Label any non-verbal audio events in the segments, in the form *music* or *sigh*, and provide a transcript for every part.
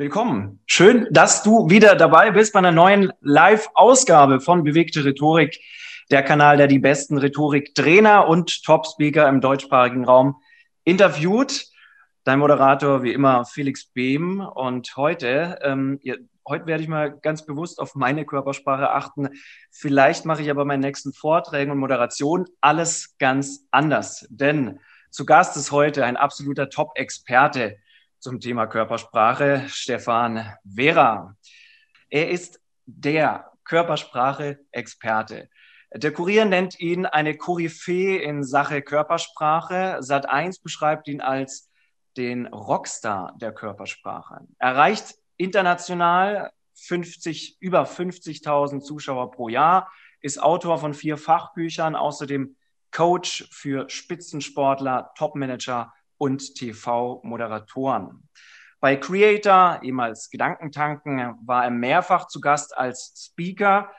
Willkommen. Schön, dass du wieder dabei bist bei einer neuen Live-Ausgabe von Bewegte Rhetorik, der Kanal, der die besten Rhetoriktrainer und Top-Speaker im deutschsprachigen Raum interviewt. Dein Moderator, wie immer, Felix Behm. Und heute, ähm, ja, heute werde ich mal ganz bewusst auf meine Körpersprache achten. Vielleicht mache ich aber meinen nächsten Vorträgen und Moderation alles ganz anders. Denn zu Gast ist heute ein absoluter Top-Experte zum Thema Körpersprache, Stefan Vera. Er ist der Körpersprache-Experte. Der Kurier nennt ihn eine Koryphäe in Sache Körpersprache. Sat1 beschreibt ihn als den Rockstar der Körpersprache. Erreicht international 50, über 50.000 Zuschauer pro Jahr, ist Autor von vier Fachbüchern, außerdem Coach für Spitzensportler, Topmanager und TV-Moderatoren. Bei Creator, ehemals Gedankentanken, war er mehrfach zu Gast als Speaker.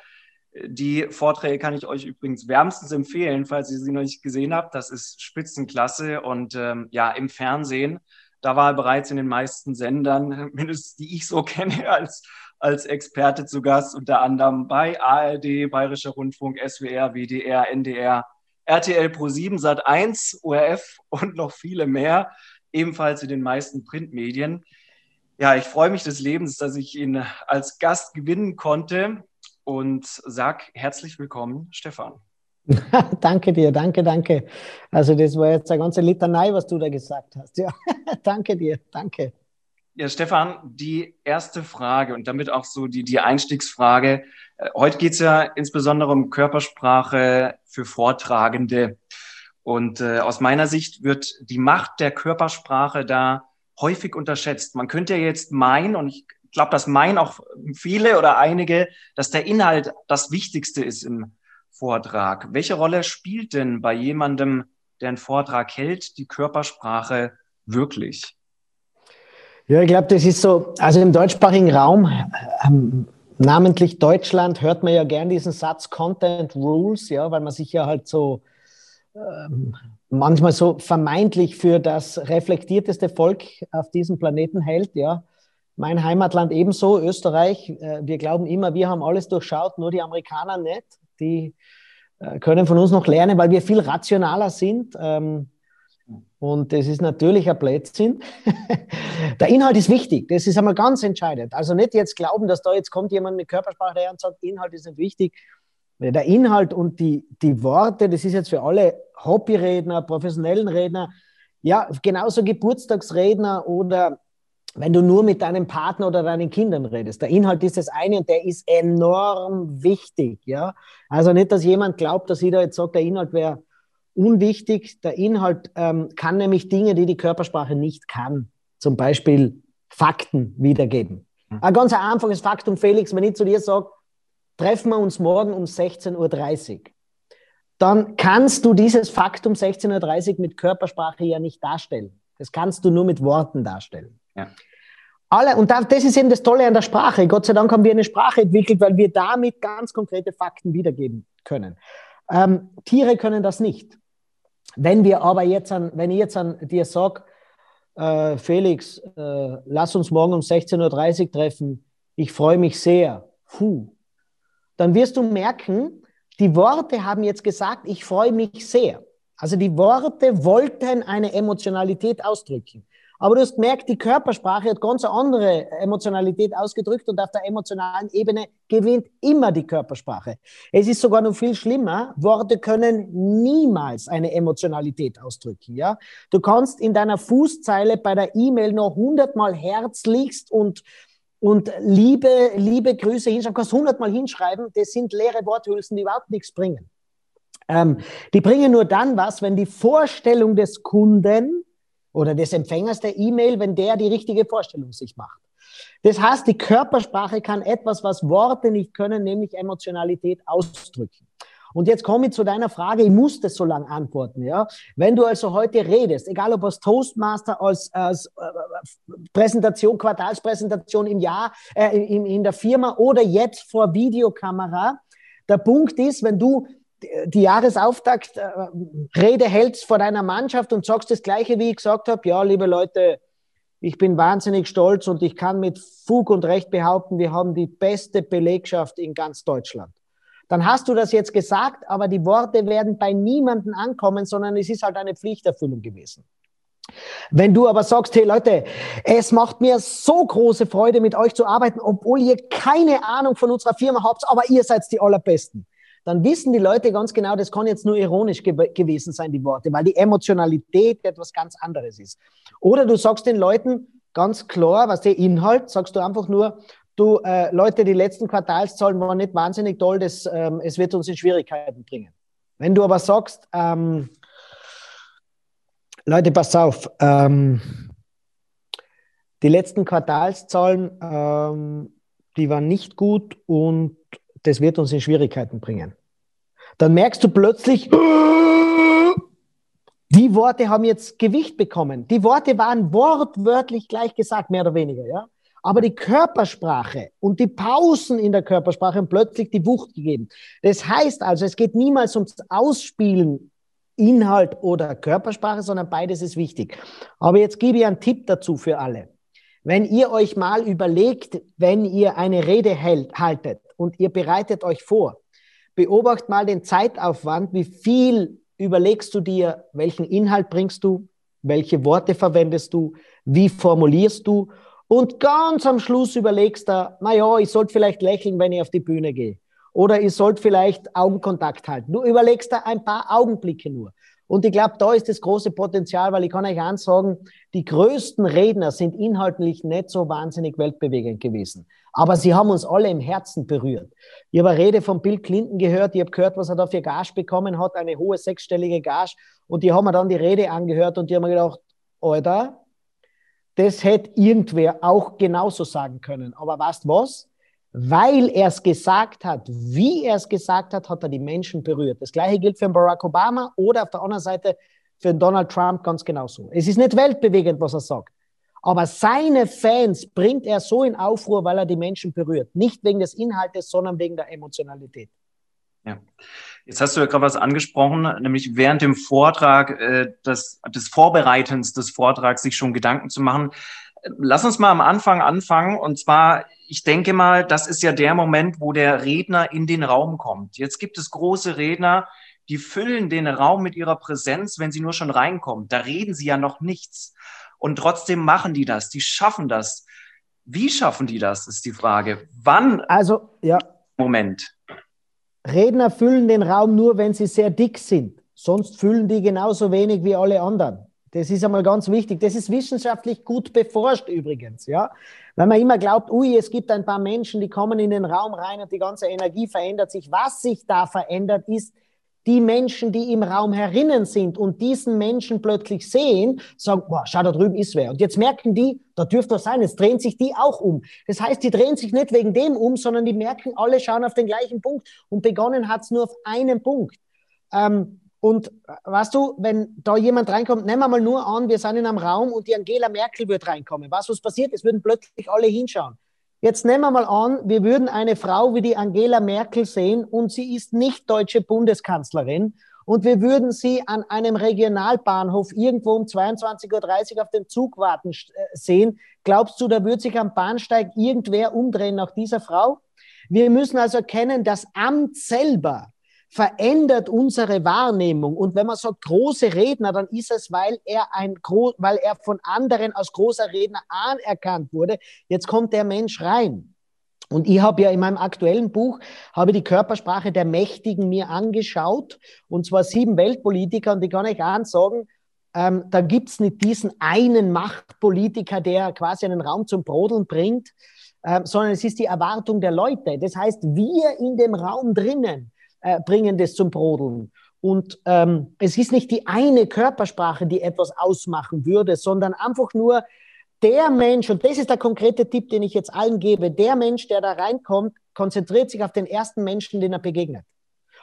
Die Vorträge kann ich euch übrigens wärmstens empfehlen, falls ihr sie noch nicht gesehen habt. Das ist Spitzenklasse und ähm, ja, im Fernsehen, da war er bereits in den meisten Sendern, *laughs* mindestens die ich so kenne, *laughs* als, als Experte zu Gast, unter anderem bei ARD, Bayerischer Rundfunk, SWR, WDR, NDR, RTL Pro 7, Sat 1, ORF und noch viele mehr, ebenfalls in den meisten Printmedien. Ja, ich freue mich des Lebens, dass ich ihn als Gast gewinnen konnte und sag herzlich willkommen, Stefan. *laughs* danke dir, danke, danke. Also das war jetzt eine ganze Litanei, was du da gesagt hast. Ja, *laughs* danke dir, danke. Ja, Stefan, die erste Frage und damit auch so die, die Einstiegsfrage. Äh, heute geht es ja insbesondere um Körpersprache für Vortragende. Und äh, aus meiner Sicht wird die Macht der Körpersprache da häufig unterschätzt. Man könnte ja jetzt meinen, und ich glaube, das meinen auch viele oder einige, dass der Inhalt das Wichtigste ist im Vortrag. Welche Rolle spielt denn bei jemandem, der einen Vortrag hält, die Körpersprache wirklich? Ja, ich glaube, das ist so, also im deutschsprachigen Raum, ähm, namentlich Deutschland, hört man ja gern diesen Satz Content Rules, ja, weil man sich ja halt so ähm, manchmal so vermeintlich für das reflektierteste Volk auf diesem Planeten hält, ja. Mein Heimatland ebenso, Österreich. Äh, wir glauben immer, wir haben alles durchschaut, nur die Amerikaner nicht. Die äh, können von uns noch lernen, weil wir viel rationaler sind. Ähm, und das ist natürlich ein Blödsinn. *laughs* der Inhalt ist wichtig. Das ist einmal ganz entscheidend. Also nicht jetzt glauben, dass da jetzt kommt jemand mit Körpersprache her und sagt, Inhalt ist nicht wichtig. Der Inhalt und die, die Worte, das ist jetzt für alle Hobbyredner, professionellen Redner, ja, genauso Geburtstagsredner oder wenn du nur mit deinem Partner oder deinen Kindern redest. Der Inhalt ist das eine und der ist enorm wichtig. Ja? Also nicht, dass jemand glaubt, dass jeder jetzt sagt, der Inhalt wäre unwichtig. Der Inhalt ähm, kann nämlich Dinge, die die Körpersprache nicht kann. Zum Beispiel Fakten wiedergeben. Mhm. Ein ganz einfaches Faktum, Felix, wenn ich zu dir sage, treffen wir uns morgen um 16.30 Uhr, dann kannst du dieses Faktum 16.30 Uhr mit Körpersprache ja nicht darstellen. Das kannst du nur mit Worten darstellen. Ja. Alle, und das ist eben das Tolle an der Sprache. Gott sei Dank haben wir eine Sprache entwickelt, weil wir damit ganz konkrete Fakten wiedergeben können. Ähm, Tiere können das nicht. Wenn wir aber jetzt an, wenn ich jetzt an dir sage, äh, Felix, äh, lass uns morgen um 16.30 Uhr treffen, ich freue mich sehr, Puh. dann wirst du merken, die Worte haben jetzt gesagt, ich freue mich sehr. Also die Worte wollten eine Emotionalität ausdrücken. Aber du hast gemerkt, die Körpersprache hat ganz andere Emotionalität ausgedrückt und auf der emotionalen Ebene gewinnt immer die Körpersprache. Es ist sogar noch viel schlimmer. Worte können niemals eine Emotionalität ausdrücken. Ja? Du kannst in deiner Fußzeile bei der E-Mail noch hundertmal herzlichst und und liebe, liebe Grüße hinschreiben, kannst hundertmal hinschreiben, das sind leere Worthülsen, die überhaupt nichts bringen. Ähm, die bringen nur dann was, wenn die Vorstellung des Kunden oder des Empfängers der E-Mail, wenn der die richtige Vorstellung sich macht. Das heißt, die Körpersprache kann etwas, was Worte nicht können, nämlich Emotionalität ausdrücken. Und jetzt komme ich zu deiner Frage, ich muss das so lange antworten, ja. Wenn du also heute redest, egal ob als Toastmaster, als, als äh, Präsentation, Quartalspräsentation im Jahr, äh, in, in der Firma oder jetzt vor Videokamera, der Punkt ist, wenn du die Jahresauftakt äh, hältst vor deiner Mannschaft und sagst das Gleiche, wie ich gesagt habe, ja, liebe Leute, ich bin wahnsinnig stolz und ich kann mit Fug und Recht behaupten, wir haben die beste Belegschaft in ganz Deutschland dann hast du das jetzt gesagt, aber die Worte werden bei niemanden ankommen, sondern es ist halt eine Pflichterfüllung gewesen. Wenn du aber sagst, hey Leute, es macht mir so große Freude, mit euch zu arbeiten, obwohl ihr keine Ahnung von unserer Firma habt, aber ihr seid die Allerbesten, dann wissen die Leute ganz genau, das kann jetzt nur ironisch ge gewesen sein, die Worte, weil die Emotionalität etwas ganz anderes ist. Oder du sagst den Leuten ganz klar, was der Inhalt, sagst du einfach nur, du, äh, Leute, die letzten Quartalszahlen waren nicht wahnsinnig toll, das, ähm, es wird uns in Schwierigkeiten bringen. Wenn du aber sagst, ähm, Leute, pass auf, ähm, die letzten Quartalszahlen, ähm, die waren nicht gut und das wird uns in Schwierigkeiten bringen. Dann merkst du plötzlich, die Worte haben jetzt Gewicht bekommen. Die Worte waren wortwörtlich gleich gesagt, mehr oder weniger, ja. Aber die Körpersprache und die Pausen in der Körpersprache haben plötzlich die Wucht gegeben. Das heißt also, es geht niemals ums Ausspielen Inhalt oder Körpersprache, sondern beides ist wichtig. Aber jetzt gebe ich einen Tipp dazu für alle. Wenn ihr euch mal überlegt, wenn ihr eine Rede hält, haltet und ihr bereitet euch vor, beobacht mal den Zeitaufwand, wie viel überlegst du dir, welchen Inhalt bringst du, welche Worte verwendest du, wie formulierst du und ganz am Schluss überlegst du, naja, ich sollte vielleicht lächeln, wenn ich auf die Bühne gehe. Oder ich sollte vielleicht Augenkontakt halten. Du überlegst da ein paar Augenblicke nur. Und ich glaube, da ist das große Potenzial, weil ich kann euch eins sagen, die größten Redner sind inhaltlich nicht so wahnsinnig weltbewegend gewesen. Aber sie haben uns alle im Herzen berührt. Ich habe eine Rede von Bill Clinton gehört, ich habe gehört, was er da für Gage bekommen hat, eine hohe sechsstellige Gage. Und die haben mir dann die Rede angehört und die haben mir gedacht, Alter, das hätte irgendwer auch genauso sagen können. Aber weißt was? Weil er es gesagt hat, wie er es gesagt hat, hat er die Menschen berührt. Das gleiche gilt für Barack Obama oder auf der anderen Seite für Donald Trump ganz genauso. Es ist nicht weltbewegend, was er sagt. Aber seine Fans bringt er so in Aufruhr, weil er die Menschen berührt. Nicht wegen des Inhaltes, sondern wegen der Emotionalität. Ja. Jetzt hast du ja gerade was angesprochen, nämlich während dem Vortrag, äh, des, des Vorbereitens des Vortrags sich schon Gedanken zu machen. Lass uns mal am Anfang anfangen. Und zwar, ich denke mal, das ist ja der Moment, wo der Redner in den Raum kommt. Jetzt gibt es große Redner, die füllen den Raum mit ihrer Präsenz, wenn sie nur schon reinkommen. Da reden sie ja noch nichts. Und trotzdem machen die das, die schaffen das. Wie schaffen die das, ist die Frage. Wann? Also, ja. Moment. Redner füllen den Raum nur, wenn sie sehr dick sind. Sonst füllen die genauso wenig wie alle anderen. Das ist einmal ganz wichtig. Das ist wissenschaftlich gut beforscht übrigens, ja. Wenn man immer glaubt, ui, es gibt ein paar Menschen, die kommen in den Raum rein und die ganze Energie verändert sich. Was sich da verändert, ist die Menschen, die im Raum herinnen sind und diesen Menschen plötzlich sehen, sagen, boah, schau, da drüben ist wer. Und jetzt merken die, da dürfte was sein, jetzt drehen sich die auch um. Das heißt, die drehen sich nicht wegen dem um, sondern die merken, alle schauen auf den gleichen Punkt. Und begonnen hat's nur auf einen Punkt. Ähm, und weißt du, wenn da jemand reinkommt, nehmen wir mal nur an, wir sind in einem Raum und die Angela Merkel wird reinkommen. Was, was passiert? Es würden plötzlich alle hinschauen. Jetzt nehmen wir mal an, wir würden eine Frau wie die Angela Merkel sehen und sie ist nicht deutsche Bundeskanzlerin und wir würden sie an einem Regionalbahnhof irgendwo um 22.30 Uhr auf den Zug warten äh, sehen. Glaubst du, da würde sich am Bahnsteig irgendwer umdrehen nach dieser Frau? Wir müssen also erkennen, das Amt selber verändert unsere Wahrnehmung. Und wenn man sagt große Redner, dann ist es, weil er ein weil er von anderen als großer Redner anerkannt wurde. Jetzt kommt der Mensch rein. Und ich habe ja in meinem aktuellen Buch habe die Körpersprache der Mächtigen mir angeschaut, und zwar sieben Weltpolitiker. Und ich kann euch eins sagen, ähm, da gibt's nicht diesen einen Machtpolitiker, der quasi einen Raum zum Brodeln bringt, ähm, sondern es ist die Erwartung der Leute. Das heißt, wir in dem Raum drinnen, äh, bringen das zum Brodeln. Und ähm, es ist nicht die eine Körpersprache, die etwas ausmachen würde, sondern einfach nur der Mensch, und das ist der konkrete Tipp, den ich jetzt allen gebe, der Mensch, der da reinkommt, konzentriert sich auf den ersten Menschen, den er begegnet.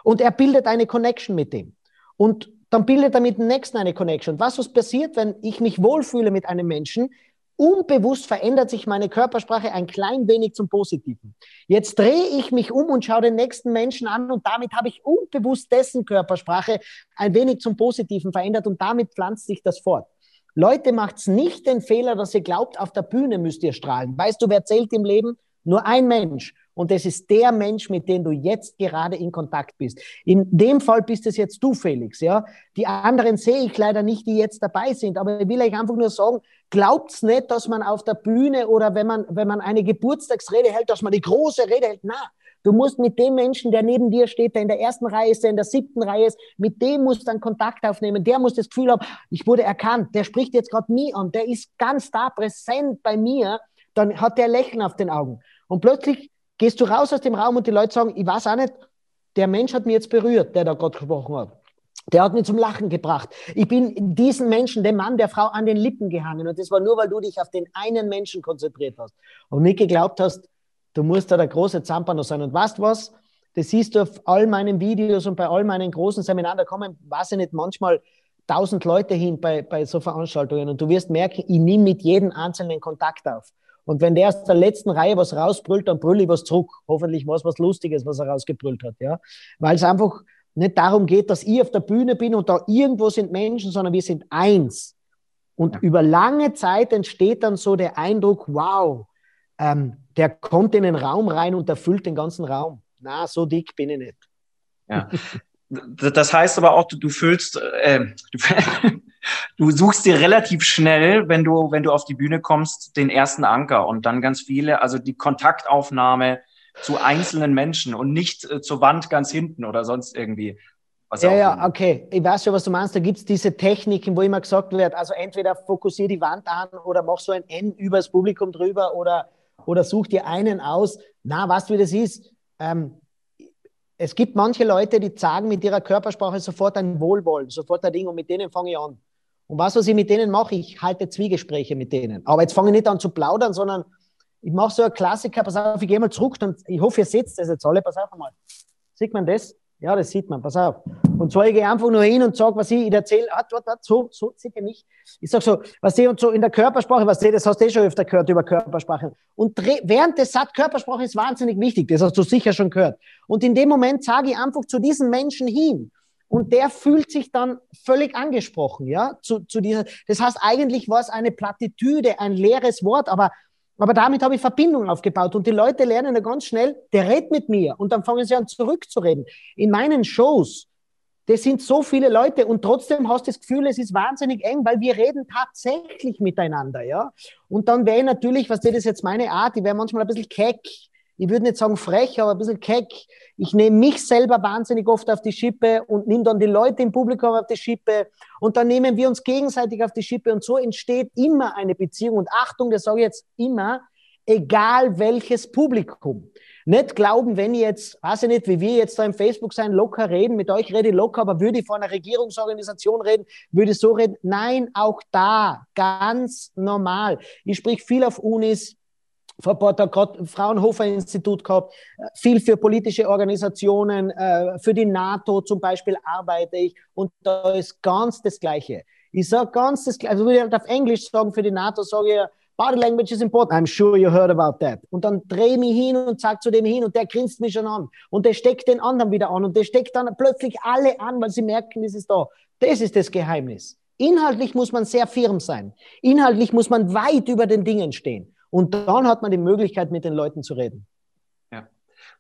Und er bildet eine Connection mit dem. Und dann bildet er mit dem nächsten eine Connection. Was was passiert, wenn ich mich wohlfühle mit einem Menschen? Unbewusst verändert sich meine Körpersprache ein klein wenig zum Positiven. Jetzt drehe ich mich um und schaue den nächsten Menschen an und damit habe ich unbewusst dessen Körpersprache ein wenig zum Positiven verändert und damit pflanzt sich das fort. Leute, macht's nicht den Fehler, dass ihr glaubt, auf der Bühne müsst ihr strahlen. Weißt du, wer zählt im Leben? Nur ein Mensch. Und es ist der Mensch, mit dem du jetzt gerade in Kontakt bist. In dem Fall bist es jetzt du, Felix, ja. Die anderen sehe ich leider nicht, die jetzt dabei sind. Aber ich will euch einfach nur sagen, glaubt's nicht, dass man auf der Bühne oder wenn man, wenn man eine Geburtstagsrede hält, dass man die große Rede hält. Na, Du musst mit dem Menschen, der neben dir steht, der in der ersten Reihe ist, der in der siebten Reihe ist, mit dem musst du dann Kontakt aufnehmen. Der muss das Gefühl haben, ich wurde erkannt. Der spricht jetzt gerade mich an. Der ist ganz da präsent bei mir. Dann hat der Lächeln auf den Augen. Und plötzlich gehst du raus aus dem Raum und die Leute sagen, ich weiß auch nicht, der Mensch hat mich jetzt berührt, der da gerade gesprochen hat. Der hat mich zum Lachen gebracht. Ich bin diesen Menschen, dem Mann, der Frau, an den Lippen gehangen. Und das war nur, weil du dich auf den einen Menschen konzentriert hast und nicht geglaubt hast, du musst da der große Zampano sein. Und weißt was? Das siehst du auf all meinen Videos und bei all meinen großen Seminaren. Da kommen, weiß ich nicht, manchmal tausend Leute hin bei, bei so Veranstaltungen. Und du wirst merken, ich nehme mit jedem Einzelnen Kontakt auf. Und wenn der aus der letzten Reihe was rausbrüllt, dann brülle ich was zurück. Hoffentlich war es was Lustiges, was er rausgebrüllt hat, ja. Weil es einfach nicht darum geht, dass ich auf der Bühne bin und da irgendwo sind Menschen, sondern wir sind eins. Und ja. über lange Zeit entsteht dann so der Eindruck, wow, ähm, der kommt in den Raum rein und erfüllt den ganzen Raum. Na, so dick bin ich nicht. Ja. *laughs* Das heißt aber auch, du, du füllst, äh, *laughs* du, du suchst dir relativ schnell, wenn du, wenn du auf die Bühne kommst, den ersten Anker und dann ganz viele, also die Kontaktaufnahme zu einzelnen Menschen und nicht äh, zur Wand ganz hinten oder sonst irgendwie. ja, ja, okay. Ich weiß schon, was du meinst. Da gibt es diese Techniken, wo immer gesagt wird, also entweder fokussiere die Wand an oder mach so ein N übers Publikum drüber oder, oder such dir einen aus. Na, weißt du, wie das ist? Ähm, es gibt manche Leute, die sagen mit ihrer Körpersprache sofort ein Wohlwollen, sofort ein Ding und mit denen fange ich an. Und was, was ich mit denen mache, ich halte Zwiegespräche mit denen. Aber jetzt fange ich nicht an zu plaudern, sondern ich mache so einen Klassiker, pass auf, ich gehe mal zurück, dann, ich hoffe, ihr seht das jetzt alle, pass auf einmal. Sieht man das? Ja, das sieht man, pass auf. Und zwar, ich gehe einfach nur hin und sage, was ich, ich erzähle, ah, dort, dort, so, so seht ihr mich. Ich sage so, was ich, und so in der Körpersprache, was ihr, das hast du eh schon öfter gehört über Körpersprache. Und während des Satz, Körpersprache ist wahnsinnig wichtig, das hast du sicher schon gehört. Und in dem Moment sage ich einfach zu diesen Menschen hin, und der fühlt sich dann völlig angesprochen, ja, zu, zu dieser, das heißt, eigentlich war es eine Plattitüde, ein leeres Wort, aber, aber damit habe ich Verbindung aufgebaut und die Leute lernen ja ganz schnell, der redet mit mir und dann fangen sie an zurückzureden. In meinen Shows, das sind so viele Leute und trotzdem hast du das Gefühl, es ist wahnsinnig eng, weil wir reden tatsächlich miteinander, ja. Und dann wäre natürlich, was das ist jetzt meine Art, ich wäre manchmal ein bisschen keck, ich würde nicht sagen frech, aber ein bisschen keck. Ich nehme mich selber wahnsinnig oft auf die Schippe und nehme dann die Leute im Publikum auf die Schippe und dann nehmen wir uns gegenseitig auf die Schippe und so entsteht immer eine Beziehung. Und Achtung, das sage ich jetzt immer, egal welches Publikum. Nicht glauben, wenn ich jetzt, weiß ich nicht, wie wir jetzt da im Facebook sein, locker reden, mit euch rede ich locker, aber würde ich vor einer Regierungsorganisation reden, würde ich so reden. Nein, auch da, ganz normal. Ich sprich viel auf Unis, vor ein paar Tagen Fraunhofer-Institut gehabt, viel für politische Organisationen, äh, für die NATO zum Beispiel arbeite ich und da ist ganz das Gleiche. Ich sage ganz das Gleiche, also würde ich halt auf Englisch sagen, für die NATO sage ich, Body language is important. I'm sure you heard about that. Und dann drehe ich mich hin und sage zu dem hin und der grinst mich schon an. Und der steckt den anderen wieder an und der steckt dann plötzlich alle an, weil sie merken, das ist da. Das ist das Geheimnis. Inhaltlich muss man sehr firm sein. Inhaltlich muss man weit über den Dingen stehen. Und dann hat man die Möglichkeit, mit den Leuten zu reden. Ja.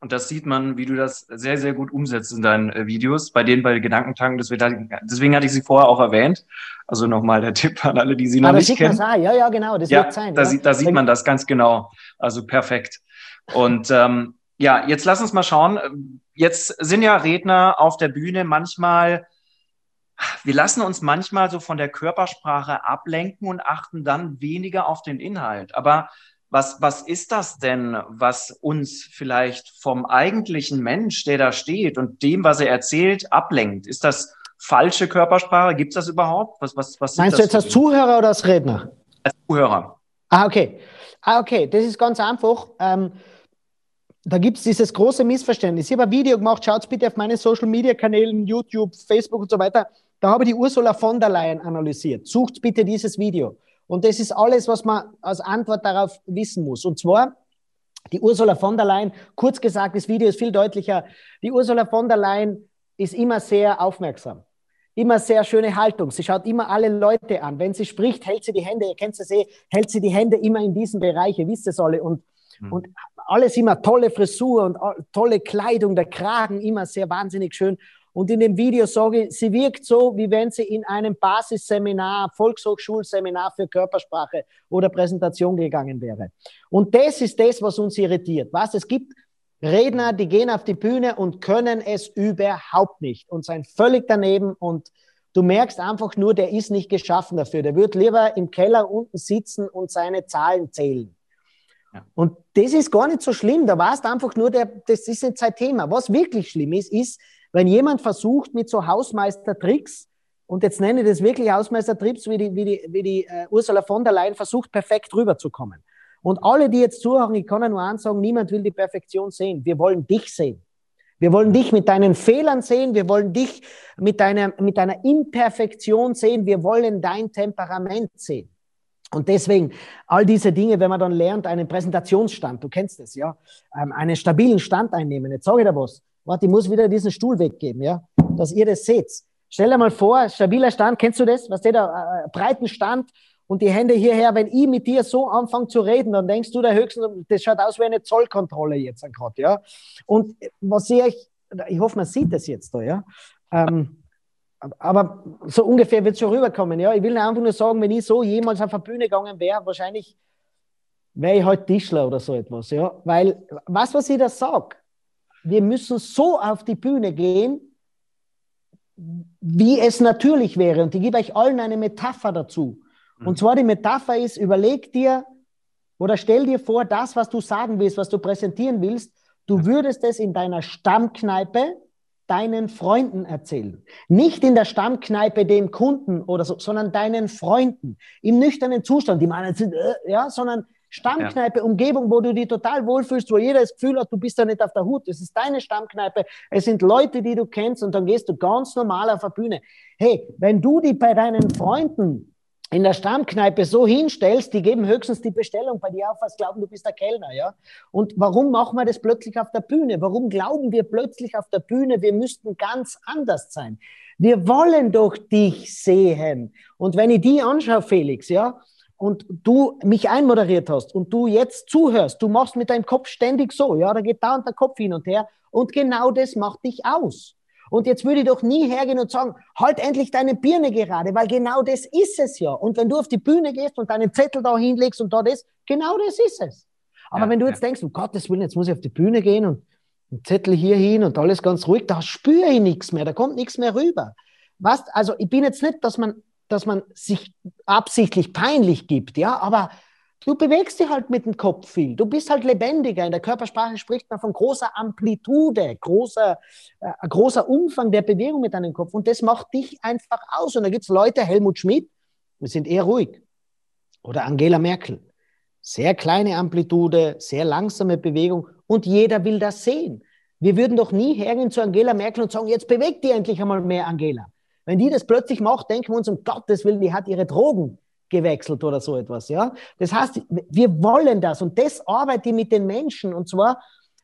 Und das sieht man, wie du das sehr, sehr gut umsetzt in deinen äh, Videos, bei denen bei Gedankentanken. Deswegen hatte ich sie vorher auch erwähnt. Also nochmal der *laughs* Tipp an alle, die sie noch Aber nicht kennen. Ah, ja, ja, genau, das ja, wird sein. Da, ja. sieht, da sieht man das ganz genau. Also perfekt. Und ähm, ja, jetzt lass uns mal schauen. Jetzt sind ja Redner auf der Bühne manchmal wir lassen uns manchmal so von der Körpersprache ablenken und achten dann weniger auf den Inhalt. Aber was, was ist das denn, was uns vielleicht vom eigentlichen Mensch, der da steht und dem, was er erzählt, ablenkt? Ist das falsche Körpersprache? Gibt es das überhaupt? Was, was, was Meinst du jetzt als Zuhörer oder als Redner? Als Zuhörer. Ah, okay. Ah, okay, das ist ganz einfach. Ähm, da gibt es dieses große Missverständnis. Ich habe ein Video gemacht, schaut bitte auf meine Social Media Kanälen, YouTube, Facebook und so weiter. Da habe ich die Ursula von der Leyen analysiert. Sucht bitte dieses Video. Und das ist alles, was man als Antwort darauf wissen muss. Und zwar, die Ursula von der Leyen, kurz gesagt, das Video ist viel deutlicher. Die Ursula von der Leyen ist immer sehr aufmerksam. Immer sehr schöne Haltung. Sie schaut immer alle Leute an. Wenn sie spricht, hält sie die Hände, ihr kennt es eh, hält sie die Hände immer in diesen Bereich, ihr wisst es alle. Und, mhm. und alles immer tolle Frisur und tolle Kleidung, der Kragen immer sehr wahnsinnig schön. Und in dem Video sage ich, sie wirkt so, wie wenn sie in einem Basisseminar, Volkshochschulseminar für Körpersprache oder Präsentation gegangen wäre. Und das ist das, was uns irritiert. Was? Es gibt Redner, die gehen auf die Bühne und können es überhaupt nicht und sind völlig daneben und du merkst einfach nur, der ist nicht geschaffen dafür. Der wird lieber im Keller unten sitzen und seine Zahlen zählen. Und das ist gar nicht so schlimm. Da warst einfach nur, der, das ist jetzt sein Thema. Was wirklich schlimm ist, ist, wenn jemand versucht mit so Hausmeistertricks, und jetzt nenne ich das wirklich Hausmeistertricks, wie die, wie die, wie die uh, Ursula von der Leyen versucht, perfekt rüberzukommen. Und alle, die jetzt zuhören, ich kann nur ansagen, niemand will die Perfektion sehen. Wir wollen dich sehen. Wir wollen dich mit deinen Fehlern sehen. Wir wollen dich mit deiner, mit deiner Imperfektion sehen. Wir wollen dein Temperament sehen. Und deswegen all diese Dinge, wenn man dann lernt, einen Präsentationsstand, du kennst es, ja, ähm, einen stabilen Stand einnehmen. Jetzt sage ich dir was. Warte, ich muss wieder diesen Stuhl weggeben, ja, dass ihr das seht. Stell dir mal vor, stabiler Stand, kennst du das? Was der da, äh, breiten Stand und die Hände hierher. Wenn ich mit dir so anfange zu reden, dann denkst du der Höchsten, das schaut aus wie eine Zollkontrolle jetzt gerade, ja. Und was sehe ich, ich hoffe, man sieht das jetzt da, ja. Ähm, aber so ungefähr wird es schon rüberkommen, ja. Ich will einfach nur sagen, wenn ich so jemals auf der Bühne gegangen wäre, wahrscheinlich wäre ich halt Tischler oder so etwas, ja. Weil, was, was ich da sage, wir müssen so auf die Bühne gehen, wie es natürlich wäre. Und ich gebe euch allen eine Metapher dazu. Und mhm. zwar die Metapher ist, überleg dir oder stell dir vor, das, was du sagen willst, was du präsentieren willst, du würdest es in deiner Stammkneipe deinen Freunden erzählen. Nicht in der Stammkneipe dem Kunden oder so, sondern deinen Freunden. Im nüchternen Zustand, die meinen, äh, ja, sondern Stammkneipe, ja. Umgebung, wo du dich total wohlfühlst, wo jeder das Gefühl hat, du bist da nicht auf der Hut. Es ist deine Stammkneipe. Es sind Leute, die du kennst und dann gehst du ganz normal auf der Bühne. Hey, wenn du die bei deinen Freunden in der Stammkneipe so hinstellst, die geben höchstens die Bestellung bei dir auf, was glauben, du bist der Kellner, ja? Und warum machen wir das plötzlich auf der Bühne? Warum glauben wir plötzlich auf der Bühne, wir müssten ganz anders sein? Wir wollen doch dich sehen. Und wenn ich die anschaue, Felix, ja, und du mich einmoderiert hast und du jetzt zuhörst, du machst mit deinem Kopf ständig so, ja, da geht da und der Kopf hin und her und genau das macht dich aus. Und jetzt würde ich doch nie hergehen und sagen, halt endlich deine Birne gerade, weil genau das ist es ja. Und wenn du auf die Bühne gehst und deinen Zettel da hinlegst und da das, genau das ist es. Aber ja, wenn du jetzt ja. denkst, um Gottes Willen, jetzt muss ich auf die Bühne gehen und einen Zettel hier hin und alles ganz ruhig, da spüre ich nichts mehr, da kommt nichts mehr rüber. Was, also ich bin jetzt nicht, dass man, dass man sich absichtlich peinlich gibt, ja, aber Du bewegst dich halt mit dem Kopf viel. Du bist halt lebendiger. In der Körpersprache spricht man von großer Amplitude, großer, äh, großer Umfang der Bewegung mit deinem Kopf. Und das macht dich einfach aus. Und da gibt es Leute, Helmut Schmidt, wir sind eher ruhig. Oder Angela Merkel. Sehr kleine Amplitude, sehr langsame Bewegung. Und jeder will das sehen. Wir würden doch nie hergehen zu Angela Merkel und sagen, jetzt bewegt die endlich einmal mehr, Angela. Wenn die das plötzlich macht, denken wir uns, um Gottes Willen, die hat ihre Drogen gewechselt oder so etwas, ja. Das heißt, wir wollen das und das arbeite ich mit den Menschen und zwar,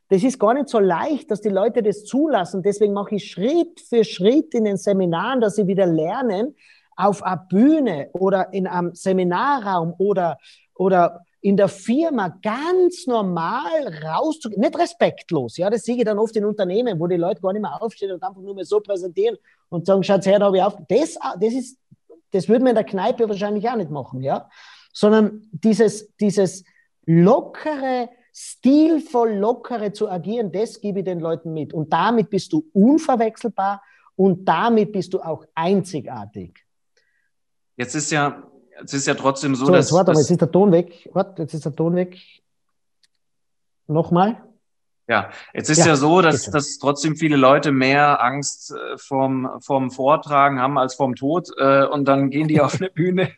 das ist gar nicht so leicht, dass die Leute das zulassen. Deswegen mache ich Schritt für Schritt in den Seminaren, dass sie wieder lernen, auf einer Bühne oder in einem Seminarraum oder, oder in der Firma ganz normal rauszugehen, nicht respektlos, ja, das sehe ich dann oft in Unternehmen, wo die Leute gar nicht mehr aufstehen und einfach nur mehr so präsentieren und sagen, schaut her, da habe ich auf. Das, das ist das würden wir in der Kneipe wahrscheinlich auch nicht machen, ja. Sondern dieses, dieses lockere, stilvoll lockere zu agieren, das gebe ich den Leuten mit. Und damit bist du unverwechselbar und damit bist du auch einzigartig. Jetzt ist ja, jetzt ist ja trotzdem so, so dass. Jetzt warte mal, jetzt ist der Ton weg. Warte, jetzt ist der Ton weg. Nochmal. Ja, jetzt ist ja, ja so, dass, dass trotzdem viele Leute mehr Angst äh, vom, vom Vortragen haben als vom Tod. Äh, und dann gehen die auf eine *laughs* Bühne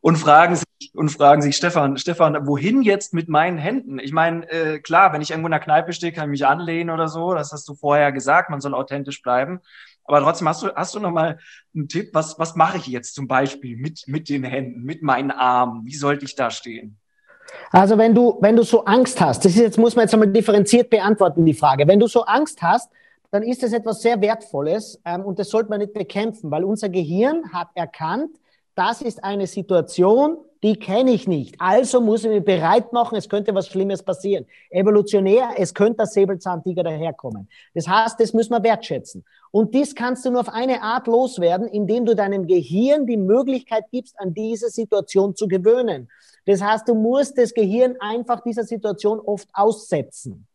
und fragen sich und fragen sich, Stefan, Stefan, wohin jetzt mit meinen Händen? Ich meine, äh, klar, wenn ich irgendwo in der Kneipe stehe, kann ich mich anlehnen oder so. Das hast du vorher gesagt, man soll authentisch bleiben. Aber trotzdem hast du, hast du noch mal einen Tipp, was, was mache ich jetzt zum Beispiel mit, mit den Händen, mit meinen Armen? Wie sollte ich da stehen? Also wenn du, wenn du so Angst hast, das ist jetzt, muss man jetzt einmal differenziert beantworten, die Frage. Wenn du so Angst hast, dann ist das etwas sehr Wertvolles ähm, und das sollte man nicht bekämpfen, weil unser Gehirn hat erkannt, das ist eine Situation, die kenne ich nicht. Also muss ich mich bereit machen, es könnte was Schlimmes passieren. Evolutionär, es könnte der Säbelzahntiger daherkommen. Das heißt, das müssen wir wertschätzen. Und dies kannst du nur auf eine Art loswerden, indem du deinem Gehirn die Möglichkeit gibst, an diese Situation zu gewöhnen. Das heißt, du musst das Gehirn einfach dieser Situation oft aussetzen.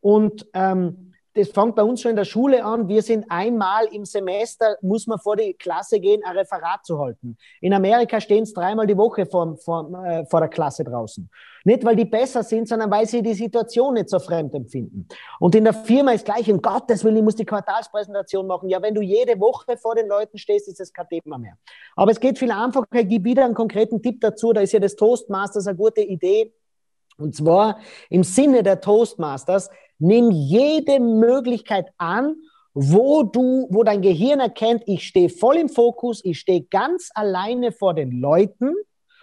Und ähm, das fängt bei uns schon in der Schule an. Wir sind einmal im Semester, muss man vor die Klasse gehen, ein Referat zu halten. In Amerika stehen es dreimal die Woche vor, vor, äh, vor der Klasse draußen. Nicht, weil die besser sind, sondern weil sie die Situation nicht so fremd empfinden. Und in der Firma ist gleich, um Gottes Willen, ich muss die Quartalspräsentation machen. Ja, wenn du jede Woche vor den Leuten stehst, ist es kein Thema mehr. Aber es geht viel einfacher. Ich gebe wieder einen konkreten Tipp dazu. Da ist ja das Toastmasters eine gute Idee. Und zwar im Sinne der Toastmasters, Nimm jede Möglichkeit an, wo du, wo dein Gehirn erkennt, ich stehe voll im Fokus, ich stehe ganz alleine vor den Leuten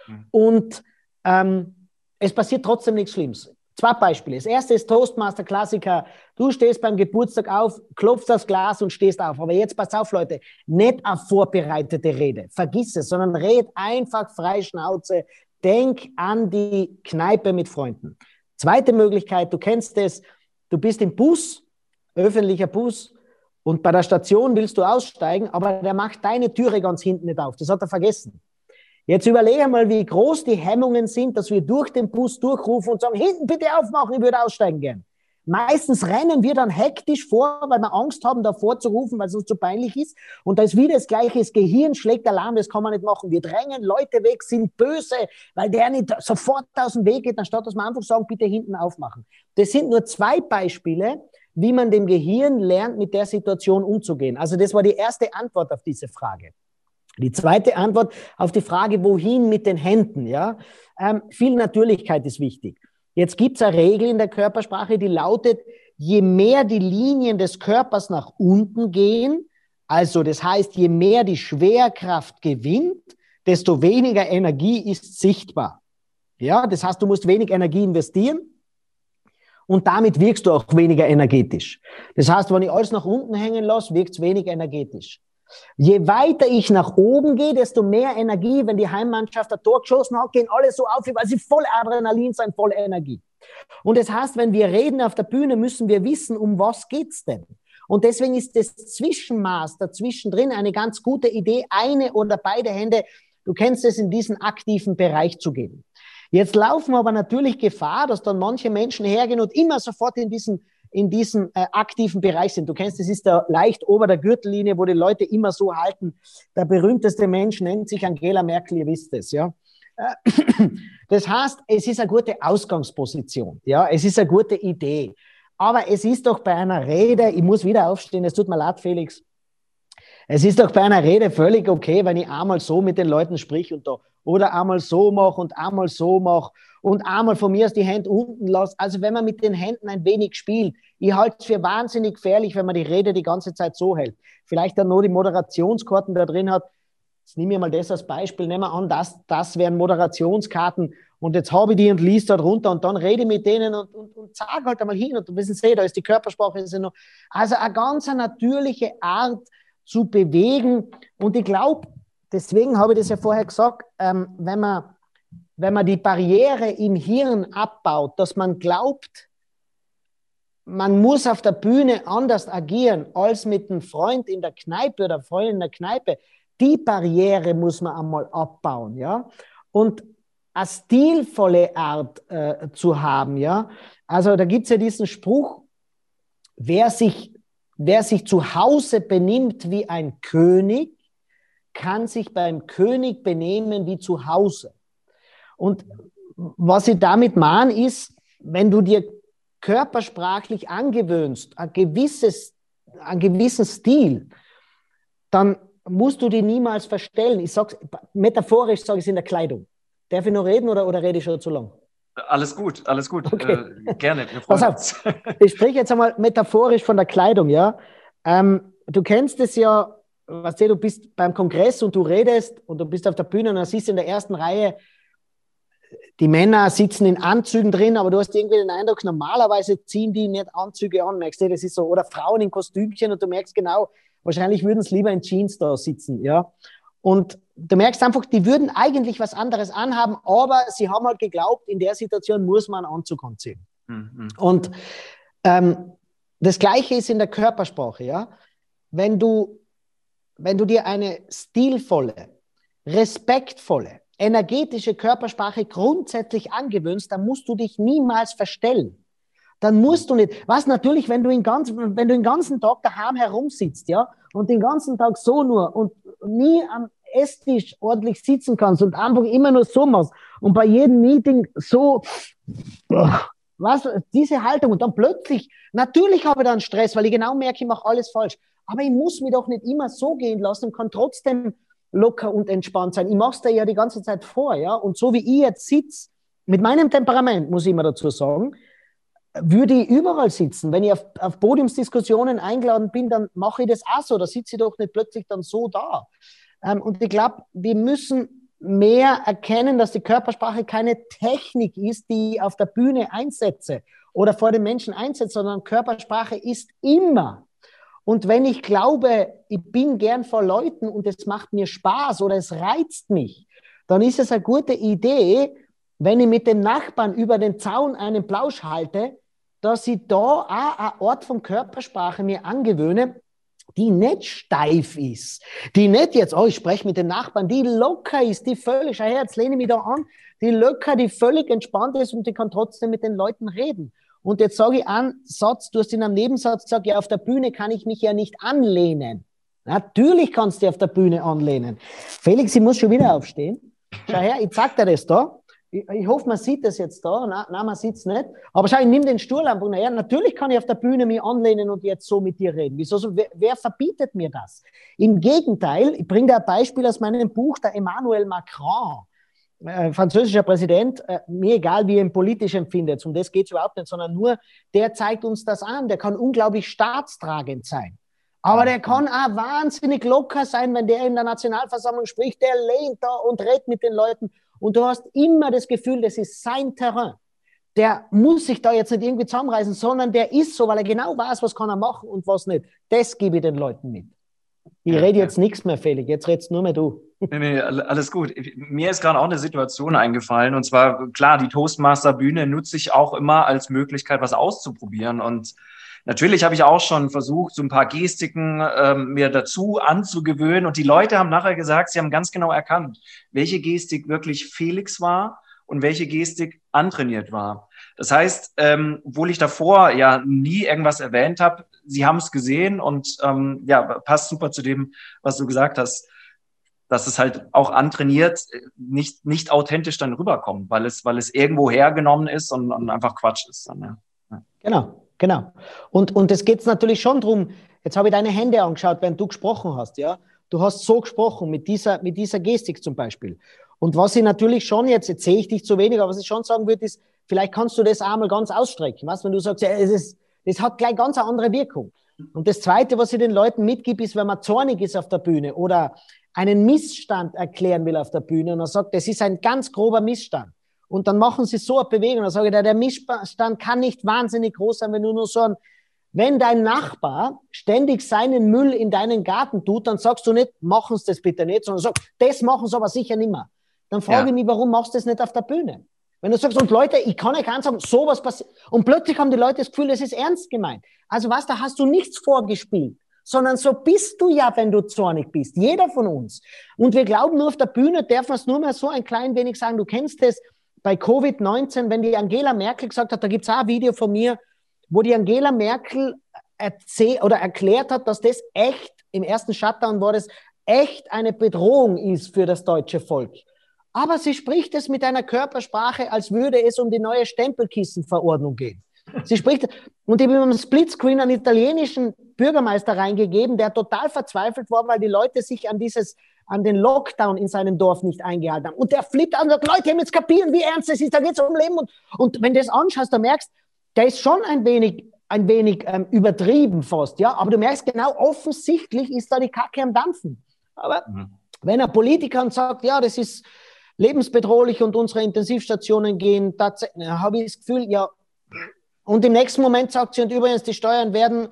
mhm. und ähm, es passiert trotzdem nichts Schlimmes. Zwei Beispiele. Das erste ist Toastmaster Klassiker. Du stehst beim Geburtstag auf, klopfst das Glas und stehst auf. Aber jetzt pass auf, Leute, nicht auf vorbereitete Rede. Vergiss es, sondern red einfach frei Schnauze. Denk an die Kneipe mit Freunden. Zweite Möglichkeit, du kennst es, Du bist im Bus, öffentlicher Bus, und bei der Station willst du aussteigen, aber der macht deine Türe ganz hinten nicht auf. Das hat er vergessen. Jetzt überlege mal, wie groß die Hemmungen sind, dass wir durch den Bus durchrufen und sagen, hinten bitte aufmachen, ich würde aussteigen gern. Meistens rennen wir dann hektisch vor, weil wir Angst haben, davor zu rufen, weil es uns zu peinlich ist. Und da ist wieder das Gleiche. Das Gehirn schlägt Alarm, das kann man nicht machen. Wir drängen Leute weg, sind böse, weil der nicht sofort aus dem Weg geht, anstatt dass wir einfach sagen, bitte hinten aufmachen. Das sind nur zwei Beispiele, wie man dem Gehirn lernt, mit der Situation umzugehen. Also das war die erste Antwort auf diese Frage. Die zweite Antwort auf die Frage, wohin mit den Händen, ja. Ähm, viel Natürlichkeit ist wichtig. Jetzt gibt es eine Regel in der Körpersprache, die lautet, je mehr die Linien des Körpers nach unten gehen, also das heißt, je mehr die Schwerkraft gewinnt, desto weniger Energie ist sichtbar. Ja, das heißt, du musst wenig Energie investieren und damit wirkst du auch weniger energetisch. Das heißt, wenn ich alles nach unten hängen lasse, wirkt es weniger energetisch. Je weiter ich nach oben gehe, desto mehr Energie, wenn die Heimmannschaft ein Tor geschossen hat, gehen alle so auf, weil sie voll Adrenalin sind, voll Energie. Und das heißt, wenn wir reden auf der Bühne, müssen wir wissen, um was geht's denn? Und deswegen ist das Zwischenmaß dazwischen drin eine ganz gute Idee, eine oder beide Hände, du kennst es, in diesen aktiven Bereich zu geben. Jetzt laufen wir aber natürlich Gefahr, dass dann manche Menschen hergehen und immer sofort in diesen in diesem äh, aktiven Bereich sind. Du kennst, das ist da leicht ober der Gürtellinie, wo die Leute immer so halten. Der berühmteste Mensch nennt sich Angela Merkel, ihr wisst es, ja. Äh, *clears throat* das heißt, es ist eine gute Ausgangsposition, ja, es ist eine gute Idee. Aber es ist doch bei einer Rede, ich muss wieder aufstehen, es tut mir leid, Felix. Es ist doch bei einer Rede völlig okay, wenn ich einmal so mit den Leuten sprich und da oder einmal so mache und einmal so mache und einmal von mir aus die Hände unten lasse. Also wenn man mit den Händen ein wenig spielt, ich halte es für wahnsinnig gefährlich, wenn man die Rede die ganze Zeit so hält. Vielleicht dann nur die Moderationskarten da drin hat. Jetzt nehme ich mal das als Beispiel. Nehmen wir an, das, das wären Moderationskarten und jetzt habe ich die und liest da drunter und dann rede ich mit denen und, und, und sage halt einmal hin und wissen Sie, da ist die Körpersprache. Also eine ganz natürliche Art zu bewegen und ich glaube, deswegen habe ich das ja vorher gesagt, ähm, wenn, man, wenn man die Barriere im Hirn abbaut, dass man glaubt, man muss auf der Bühne anders agieren als mit einem Freund in der Kneipe oder Freundin in der Kneipe. Die Barriere muss man einmal abbauen, ja. Und eine stilvolle Art äh, zu haben, ja. Also da gibt es ja diesen Spruch, wer sich, wer sich zu Hause benimmt wie ein König, kann sich beim König benehmen wie zu Hause. Und was ich damit meine, ist, wenn du dir körpersprachlich angewöhnst, ein gewisses, einen gewissen Stil, dann musst du die niemals verstellen. Ich sage metaphorisch sage ich es in der Kleidung. Darf ich noch reden oder, oder rede ich schon zu lang? Alles gut, alles gut. Okay. Äh, gerne. Pass auf, *laughs* ich spreche jetzt einmal metaphorisch von der Kleidung, ja. Ähm, du kennst es ja, was du bist beim Kongress und du redest und du bist auf der Bühne und dann siehst du in der ersten Reihe, die Männer sitzen in Anzügen drin, aber du hast irgendwie den Eindruck, normalerweise ziehen die nicht Anzüge an, merkst du, das ist so, oder Frauen in Kostümchen und du merkst genau, wahrscheinlich würden es lieber in Jeans da sitzen, ja. Und du merkst einfach, die würden eigentlich was anderes anhaben, aber sie haben halt geglaubt, in der Situation muss man Anzug anziehen. Mhm. Und ähm, das Gleiche ist in der Körpersprache, ja. Wenn du, wenn du dir eine stilvolle, respektvolle, energetische Körpersprache grundsätzlich angewöhnst, dann musst du dich niemals verstellen. Dann musst du nicht. Was natürlich, wenn du, den ganzen, wenn du den ganzen Tag daheim herumsitzt, ja, und den ganzen Tag so nur und nie am Esstisch ordentlich sitzen kannst und einfach immer nur so machst und bei jedem Meeting so, was, diese Haltung und dann plötzlich, natürlich habe ich dann Stress, weil ich genau merke, ich mache alles falsch. Aber ich muss mich doch nicht immer so gehen lassen und kann trotzdem locker und entspannt sein. Ich mache es dir ja die ganze Zeit vor, ja. Und so wie ich jetzt sitze, mit meinem Temperament, muss ich immer dazu sagen, würde ich überall sitzen. Wenn ich auf, auf Podiumsdiskussionen eingeladen bin, dann mache ich das auch so. Da sitze ich doch nicht plötzlich dann so da. Ähm, und ich glaube, wir müssen mehr erkennen, dass die Körpersprache keine Technik ist, die ich auf der Bühne einsetze oder vor den Menschen einsetze, sondern Körpersprache ist immer. Und wenn ich glaube, ich bin gern vor Leuten und es macht mir Spaß oder es reizt mich, dann ist es eine gute Idee, wenn ich mit dem Nachbarn über den Zaun einen Plausch halte, dass ich da auch einen Ort von Körpersprache mir angewöhne, die nicht steif ist, die nicht jetzt, oh, ich spreche mit den Nachbarn, die locker ist, die völlig, schau her, jetzt lehne ich mich da an, die locker, die völlig entspannt ist und die kann trotzdem mit den Leuten reden. Und jetzt sage ich einen Satz, du hast in einem Nebensatz gesagt, ja, auf der Bühne kann ich mich ja nicht anlehnen. Natürlich kannst du auf der Bühne anlehnen. Felix, ich muss schon wieder aufstehen. Schau her, ich zeig dir das da. Ich, ich, hoffe, man sieht das jetzt da. Nein, nein man sieht es nicht. Aber schau, ich nehme den Stuhl einfach nachher. Natürlich kann ich auf der Bühne mich anlehnen und jetzt so mit dir reden. Wieso? So, wer, wer verbietet mir das? Im Gegenteil, ich bringe dir ein Beispiel aus meinem Buch, der Emmanuel Macron. Äh, französischer Präsident, äh, mir egal, wie er ihn politisch empfindet, um das geht es überhaupt nicht, sondern nur, der zeigt uns das an. Der kann unglaublich staatstragend sein. Aber der kann auch wahnsinnig locker sein, wenn der in der Nationalversammlung spricht. Der lehnt da und redet mit den Leuten. Und du hast immer das Gefühl, das ist sein Terrain. Der muss sich da jetzt nicht irgendwie zusammenreißen, sondern der ist so, weil er genau weiß, was kann er machen und was nicht. Das gebe ich den Leuten mit. Ich ja, rede jetzt ja. nichts mehr, Felix. Jetzt redest nur mehr du. Nee, nee, alles gut. Mir ist gerade auch eine Situation eingefallen. Und zwar, klar, die Toastmaster-Bühne nutze ich auch immer als Möglichkeit, was auszuprobieren. Und Natürlich habe ich auch schon versucht, so ein paar Gestiken ähm, mir dazu anzugewöhnen. Und die Leute haben nachher gesagt, sie haben ganz genau erkannt, welche Gestik wirklich Felix war und welche Gestik antrainiert war. Das heißt, ähm, obwohl ich davor ja nie irgendwas erwähnt habe, sie haben es gesehen und ähm, ja, passt super zu dem, was du gesagt hast, dass es halt auch antrainiert nicht, nicht authentisch dann rüberkommt, weil es, weil es irgendwo hergenommen ist und, und einfach Quatsch ist. Dann, ja. Genau. Genau. Und, und es geht natürlich schon darum, jetzt habe ich deine Hände angeschaut, während du gesprochen hast, ja. Du hast so gesprochen, mit dieser, mit dieser Gestik zum Beispiel. Und was ich natürlich schon jetzt, jetzt sehe ich dich zu wenig, aber was ich schon sagen würde, ist, vielleicht kannst du das einmal ganz ausstrecken. Was, wenn du sagst, ja, es ist, das hat gleich ganz eine andere Wirkung. Und das Zweite, was ich den Leuten mitgebe, ist, wenn man zornig ist auf der Bühne oder einen Missstand erklären will auf der Bühne und er sagt, das ist ein ganz grober Missstand, und dann machen sie so eine Bewegung. Dann sage ich, der Missstand kann nicht wahnsinnig groß sein, wenn du nur so ein, wenn dein Nachbar ständig seinen Müll in deinen Garten tut, dann sagst du nicht, machen Sie das bitte nicht, sondern sagst, das machen sie aber sicher nicht mehr. Dann frage ja. ich mich, warum machst du das nicht auf der Bühne? Wenn du sagst, und Leute, ich kann euch ganz sagen, sowas passiert. Und plötzlich haben die Leute das Gefühl, das ist ernst gemeint. Also was, da hast du nichts vorgespielt, sondern so bist du ja, wenn du zornig bist. Jeder von uns. Und wir glauben, nur auf der Bühne darf man es nur mehr so ein klein wenig sagen. Du kennst das, bei Covid-19, wenn die Angela Merkel gesagt hat, da gibt es auch ein Video von mir, wo die Angela Merkel oder erklärt hat, dass das echt, im ersten Shutdown war das, echt eine Bedrohung ist für das deutsche Volk. Aber sie spricht es mit einer Körpersprache, als würde es um die neue Stempelkissenverordnung gehen. Sie spricht, und ich habe im Splitscreen einen italienischen Bürgermeister reingegeben, der total verzweifelt war, weil die Leute sich an dieses an den Lockdown in seinem Dorf nicht eingehalten haben. Und der flippt an und sagt, Leute, ihr müsst kapieren, wie ernst es ist, da geht es um Leben. Und, und wenn du das anschaust, da merkst, der ist schon ein wenig, ein wenig ähm, übertrieben fast, ja. Aber du merkst genau, offensichtlich ist da die Kacke am Dampfen. Aber mhm. wenn ein Politiker sagt, ja, das ist lebensbedrohlich und unsere Intensivstationen gehen tatsächlich, habe ich das Gefühl, ja, und im nächsten Moment sagt sie, und übrigens, die Steuern werden,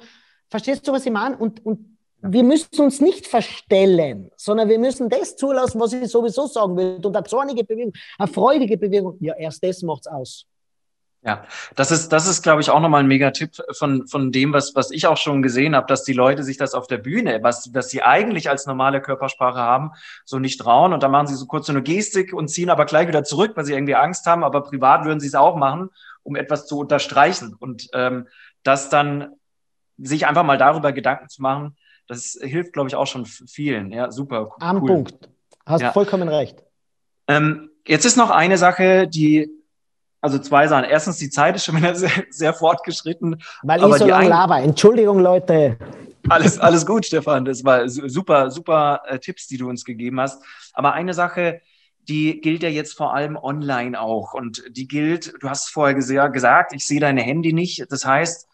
verstehst du, was ich meine? Und, und wir müssen uns nicht verstellen, sondern wir müssen das zulassen, was ich sowieso sagen will. Und eine zornige Bewegung, eine freudige Bewegung, ja, erst das macht's aus. Ja, das ist, das ist, glaube ich, auch nochmal ein Megatipp von, von dem, was, was ich auch schon gesehen habe, dass die Leute sich das auf der Bühne, was, was sie eigentlich als normale Körpersprache haben, so nicht trauen. Und dann machen sie so kurz so eine Gestik und ziehen aber gleich wieder zurück, weil sie irgendwie Angst haben. Aber privat würden sie es auch machen, um etwas zu unterstreichen. Und ähm, das dann sich einfach mal darüber Gedanken zu machen, das hilft, glaube ich, auch schon vielen. Ja, super. Cool. Am Punkt. Hast ja. vollkommen recht. Ähm, jetzt ist noch eine Sache, die, also zwei Sachen. Erstens, die Zeit ist schon wieder *laughs* sehr, sehr fortgeschritten. Weil ich so lange laber. Entschuldigung, Leute. Alles, alles gut, Stefan. Das war super, super äh, Tipps, die du uns gegeben hast. Aber eine Sache, die gilt ja jetzt vor allem online auch. Und die gilt, du hast es vorher gesagt, ich sehe deine Handy nicht. Das heißt,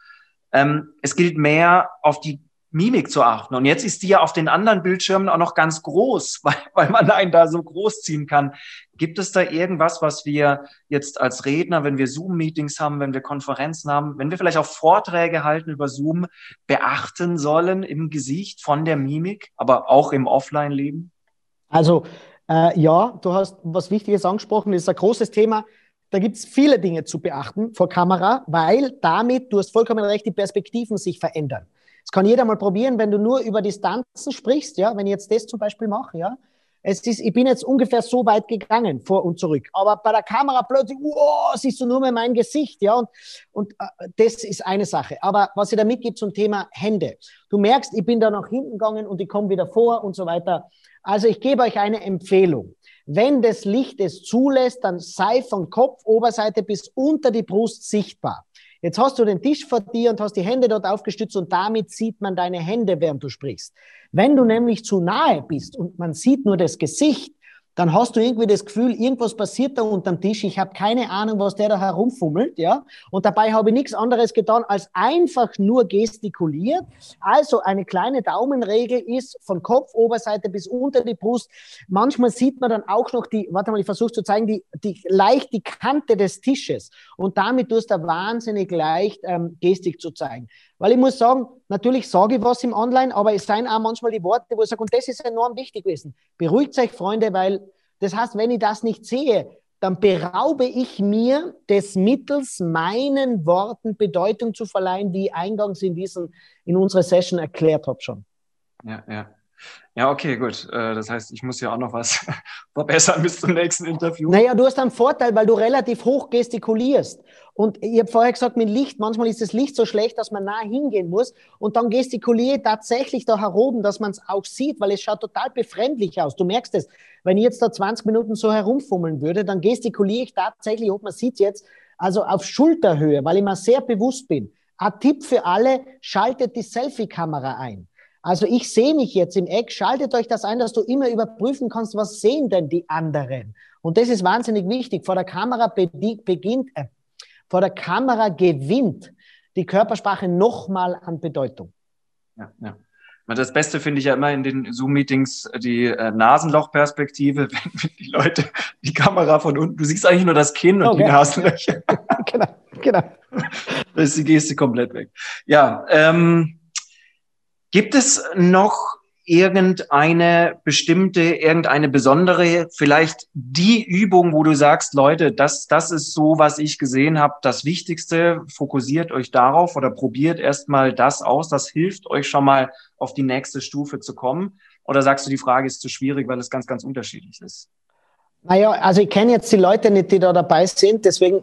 ähm, es gilt mehr auf die Mimik zu achten. Und jetzt ist die ja auf den anderen Bildschirmen auch noch ganz groß, *laughs* weil, weil man einen da so groß ziehen kann. Gibt es da irgendwas, was wir jetzt als Redner, wenn wir Zoom-Meetings haben, wenn wir Konferenzen haben, wenn wir vielleicht auch Vorträge halten über Zoom, beachten sollen im Gesicht von der Mimik, aber auch im Offline-Leben? Also äh, ja, du hast was Wichtiges angesprochen, das ist ein großes Thema. Da gibt es viele Dinge zu beachten vor Kamera, weil damit, du hast vollkommen recht, die Perspektiven sich verändern. Das kann jeder mal probieren, wenn du nur über Distanzen sprichst, ja, wenn ich jetzt das zum Beispiel mache, ja. Es ist, ich bin jetzt ungefähr so weit gegangen, vor und zurück. Aber bei der Kamera plötzlich, wow, siehst du nur mehr mein Gesicht, ja. Und, und äh, das ist eine Sache. Aber was ich da mitgebe zum Thema Hände. Du merkst, ich bin da nach hinten gegangen und ich komme wieder vor und so weiter. Also ich gebe euch eine Empfehlung. Wenn das Licht es zulässt, dann sei von Kopfoberseite bis unter die Brust sichtbar. Jetzt hast du den Tisch vor dir und hast die Hände dort aufgestützt und damit sieht man deine Hände, während du sprichst. Wenn du nämlich zu nahe bist und man sieht nur das Gesicht, dann hast du irgendwie das Gefühl, irgendwas passiert da unterm Tisch. Ich habe keine Ahnung, was der da herumfummelt, ja. Und dabei habe ich nichts anderes getan, als einfach nur gestikuliert. Also eine kleine Daumenregel ist von Kopfoberseite bis unter die Brust. Manchmal sieht man dann auch noch die, warte mal, ich versuche zu zeigen, die, die leicht die Kante des Tisches. Und damit tust du wahnsinnig leicht ähm, Gestik zu zeigen. Weil ich muss sagen, natürlich sage ich was im Online, aber es seien auch manchmal die Worte, wo ich sage, und das ist enorm wichtig gewesen. Beruhigt euch, Freunde, weil das heißt, wenn ich das nicht sehe, dann beraube ich mir des Mittels, meinen Worten Bedeutung zu verleihen, wie ich eingangs in, diesen, in unserer Session erklärt habe schon. Ja, ja. Ja, okay, gut. Äh, das heißt, ich muss ja auch noch was *laughs* verbessern bis zum nächsten Interview. Naja, du hast einen Vorteil, weil du relativ hoch gestikulierst. Und ich habe vorher gesagt, mit Licht, manchmal ist das Licht so schlecht, dass man nah hingehen muss. Und dann gestikuliere ich tatsächlich da heroben, dass man es auch sieht, weil es schaut total befremdlich aus. Du merkst es, wenn ich jetzt da 20 Minuten so herumfummeln würde, dann gestikuliere ich tatsächlich, ob man sieht jetzt, also auf Schulterhöhe, weil ich mir sehr bewusst bin. Ein Tipp für alle, schaltet die Selfie-Kamera ein. Also ich sehe mich jetzt im Eck, schaltet euch das ein, dass du immer überprüfen kannst, was sehen denn die anderen. Und das ist wahnsinnig wichtig. Vor der Kamera beginnt, äh, vor der Kamera gewinnt die Körpersprache nochmal an Bedeutung. Ja, ja. Das Beste finde ich ja immer in den Zoom-Meetings äh, die äh, Nasenlochperspektive, *laughs* wenn die Leute die Kamera von unten, du siehst eigentlich nur das Kinn und okay. die Nasenlöcher. *laughs* *laughs* genau, genau. Da ist die Geste komplett weg. Ja, ähm, gibt es noch irgendeine bestimmte, irgendeine besondere, vielleicht die Übung, wo du sagst, Leute, das, das ist so, was ich gesehen habe, das Wichtigste, fokussiert euch darauf oder probiert erstmal das aus, das hilft euch schon mal auf die nächste Stufe zu kommen? Oder sagst du, die Frage ist zu schwierig, weil es ganz, ganz unterschiedlich ist? Naja, also ich kenne jetzt die Leute nicht, die da dabei sind, deswegen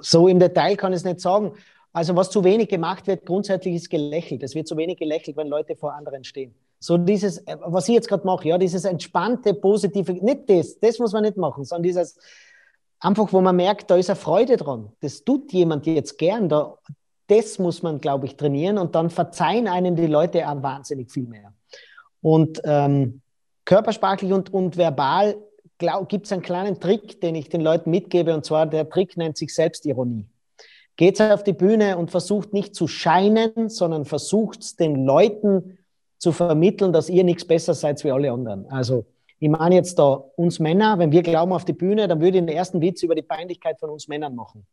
so im Detail kann ich es nicht sagen. Also was zu wenig gemacht wird, grundsätzlich ist gelächelt. Es wird zu wenig gelächelt, wenn Leute vor anderen stehen. So dieses, äh, was ich jetzt gerade mache, ja, dieses entspannte, positive, nicht das, das muss man nicht machen, sondern dieses einfach, wo man merkt, da ist eine Freude dran. Das tut jemand jetzt gern, da, das muss man, glaube ich, trainieren und dann verzeihen einem die Leute auch wahnsinnig viel mehr. Und ähm, körpersprachlich und, und verbal gibt es einen kleinen Trick, den ich den Leuten mitgebe, und zwar der Trick nennt sich Selbstironie. Geht auf die Bühne und versucht nicht zu scheinen, sondern versucht den Leuten zu vermitteln, dass ihr nichts besser seid wie alle anderen. Also ich meine jetzt da uns Männer, wenn wir glauben auf die Bühne, dann würde ich den ersten Witz über die Peinlichkeit von uns Männern machen.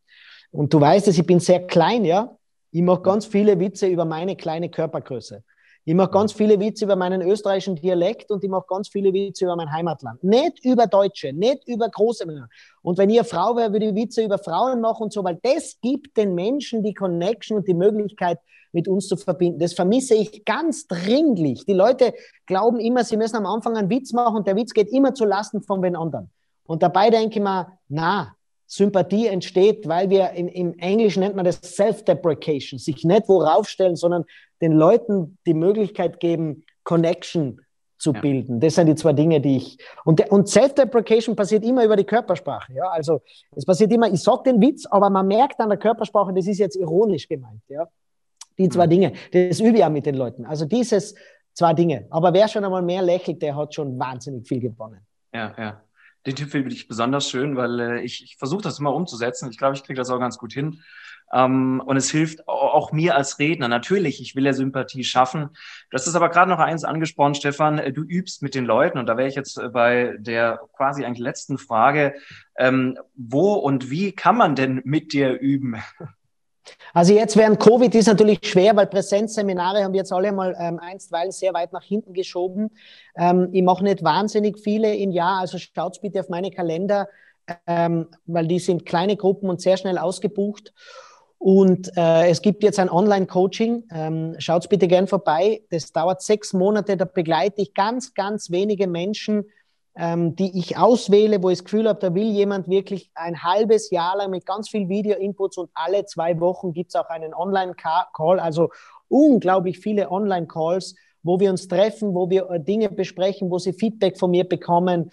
Und du weißt es, ich bin sehr klein, ja. Ich mache ganz viele Witze über meine kleine Körpergröße. Ich mache ganz viele Witze über meinen österreichischen Dialekt und ich mache ganz viele Witze über mein Heimatland. Nicht über Deutsche, nicht über große Männer. Und wenn ihr Frau wäre, würde ich Witze über Frauen machen und so, weil das gibt den Menschen die Connection und die Möglichkeit, mit uns zu verbinden. Das vermisse ich ganz dringlich. Die Leute glauben immer, sie müssen am Anfang einen Witz machen und der Witz geht immer zu Lasten von den anderen. Und dabei denke ich mir, na, Sympathie entsteht, weil wir in, im Englischen nennt man das Self-Deprecation, sich nicht worauf stellen, sondern den Leuten die Möglichkeit geben, Connection zu ja. bilden. Das sind die zwei Dinge, die ich. Und, und Self-Deprecation passiert immer über die Körpersprache. Ja? Also es passiert immer, ich sage den Witz, aber man merkt an der Körpersprache, das ist jetzt ironisch gemeint. Ja? Die zwei mhm. Dinge. Das übe ich ja mit den Leuten. Also dieses zwei Dinge. Aber wer schon einmal mehr lächelt, der hat schon wahnsinnig viel gewonnen. Ja, ja den Tipp finde ich besonders schön, weil äh, ich, ich versuche das immer umzusetzen. Ich glaube, ich kriege das auch ganz gut hin. Ähm, und es hilft auch mir als Redner. Natürlich, ich will ja Sympathie schaffen. Hast es aber gerade noch eins angesprochen, Stefan. Äh, du übst mit den Leuten. Und da wäre ich jetzt äh, bei der quasi eigentlich letzten Frage. Ähm, wo und wie kann man denn mit dir üben? *laughs* Also jetzt während Covid ist natürlich schwer, weil Präsenzseminare haben jetzt alle mal ähm, einstweilen sehr weit nach hinten geschoben. Ähm, ich mache nicht wahnsinnig viele im Jahr, also schaut bitte auf meine Kalender, ähm, weil die sind kleine Gruppen und sehr schnell ausgebucht. Und äh, es gibt jetzt ein Online-Coaching. Ähm, Schaut bitte gern vorbei. Das dauert sechs Monate. Da begleite ich ganz, ganz wenige Menschen ähm, die ich auswähle, wo ich das Gefühl habe, da will jemand wirklich ein halbes Jahr lang mit ganz viel Video-Inputs und alle zwei Wochen gibt es auch einen Online-Call, also unglaublich viele Online-Calls, wo wir uns treffen, wo wir äh, Dinge besprechen, wo sie Feedback von mir bekommen,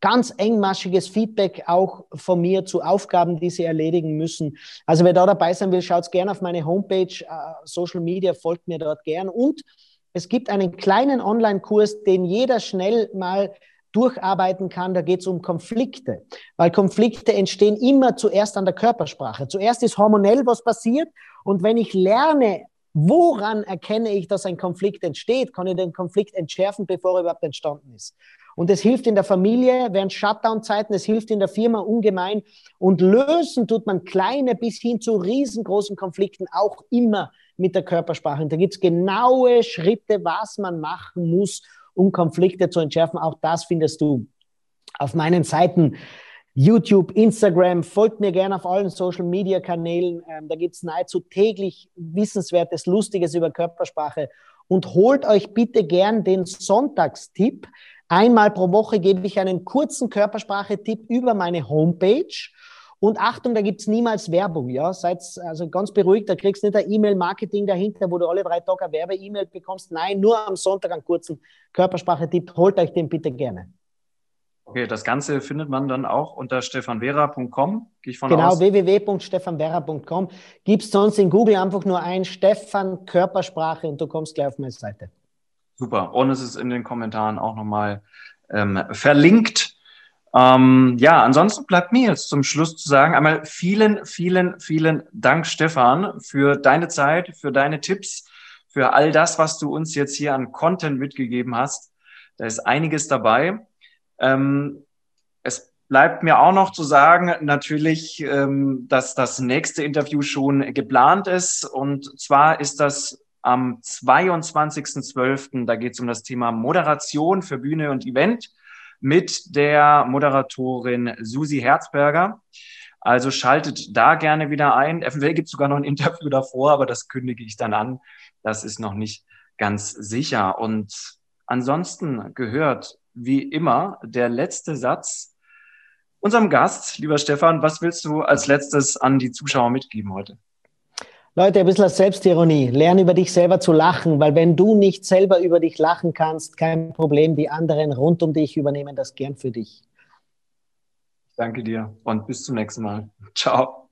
ganz engmaschiges Feedback auch von mir zu Aufgaben, die sie erledigen müssen. Also wer da dabei sein will, schaut gerne auf meine Homepage, uh, Social Media, folgt mir dort gern. Und es gibt einen kleinen Online-Kurs, den jeder schnell mal durcharbeiten kann, da geht es um Konflikte. Weil Konflikte entstehen immer zuerst an der Körpersprache. Zuerst ist hormonell was passiert und wenn ich lerne, woran erkenne ich, dass ein Konflikt entsteht, kann ich den Konflikt entschärfen, bevor er überhaupt entstanden ist. Und es hilft in der Familie während Shutdown-Zeiten, es hilft in der Firma ungemein. Und lösen tut man kleine bis hin zu riesengroßen Konflikten auch immer mit der Körpersprache. Und da gibt es genaue Schritte, was man machen muss, um Konflikte zu entschärfen. Auch das findest du auf meinen Seiten. YouTube, Instagram, folgt mir gerne auf allen Social Media Kanälen. Ähm, da gibt es nahezu täglich Wissenswertes, Lustiges über Körpersprache. Und holt euch bitte gern den Sonntagstipp. Einmal pro Woche gebe ich einen kurzen Körpersprache-Tipp über meine Homepage. Und Achtung, da gibt's niemals Werbung, ja. Seid also ganz beruhigt, da kriegst du nicht ein E-Mail-Marketing dahinter, wo du alle drei Tage eine Werbe-E-Mail bekommst. Nein, nur am Sonntag einen kurzen Körpersprache-Tipp. Holt euch den bitte gerne. Okay, das Ganze findet man dann auch unter stefanvera.com, gehe ich von genau, aus. Genau, www.stefanvera.com. Gibst sonst in Google einfach nur ein Stefan Körpersprache und du kommst gleich auf meine Seite. Super. Und es ist in den Kommentaren auch nochmal ähm, verlinkt. Ähm, ja, ansonsten bleibt mir jetzt zum Schluss zu sagen, einmal vielen, vielen, vielen Dank, Stefan, für deine Zeit, für deine Tipps, für all das, was du uns jetzt hier an Content mitgegeben hast. Da ist einiges dabei. Ähm, es bleibt mir auch noch zu sagen, natürlich, ähm, dass das nächste Interview schon geplant ist. Und zwar ist das am 22.12. Da geht es um das Thema Moderation für Bühne und Event mit der Moderatorin Susi Herzberger. Also schaltet da gerne wieder ein. Eventuell gibt sogar noch ein *laughs* Interview davor, aber das kündige ich dann an. Das ist noch nicht ganz sicher. Und ansonsten gehört wie immer der letzte Satz unserem Gast. Lieber Stefan, was willst du als letztes an die Zuschauer mitgeben heute? Leute, ein bisschen Selbstironie. Lern über dich selber zu lachen, weil wenn du nicht selber über dich lachen kannst, kein Problem. Die anderen rund um dich übernehmen das gern für dich. Danke dir und bis zum nächsten Mal. Ciao.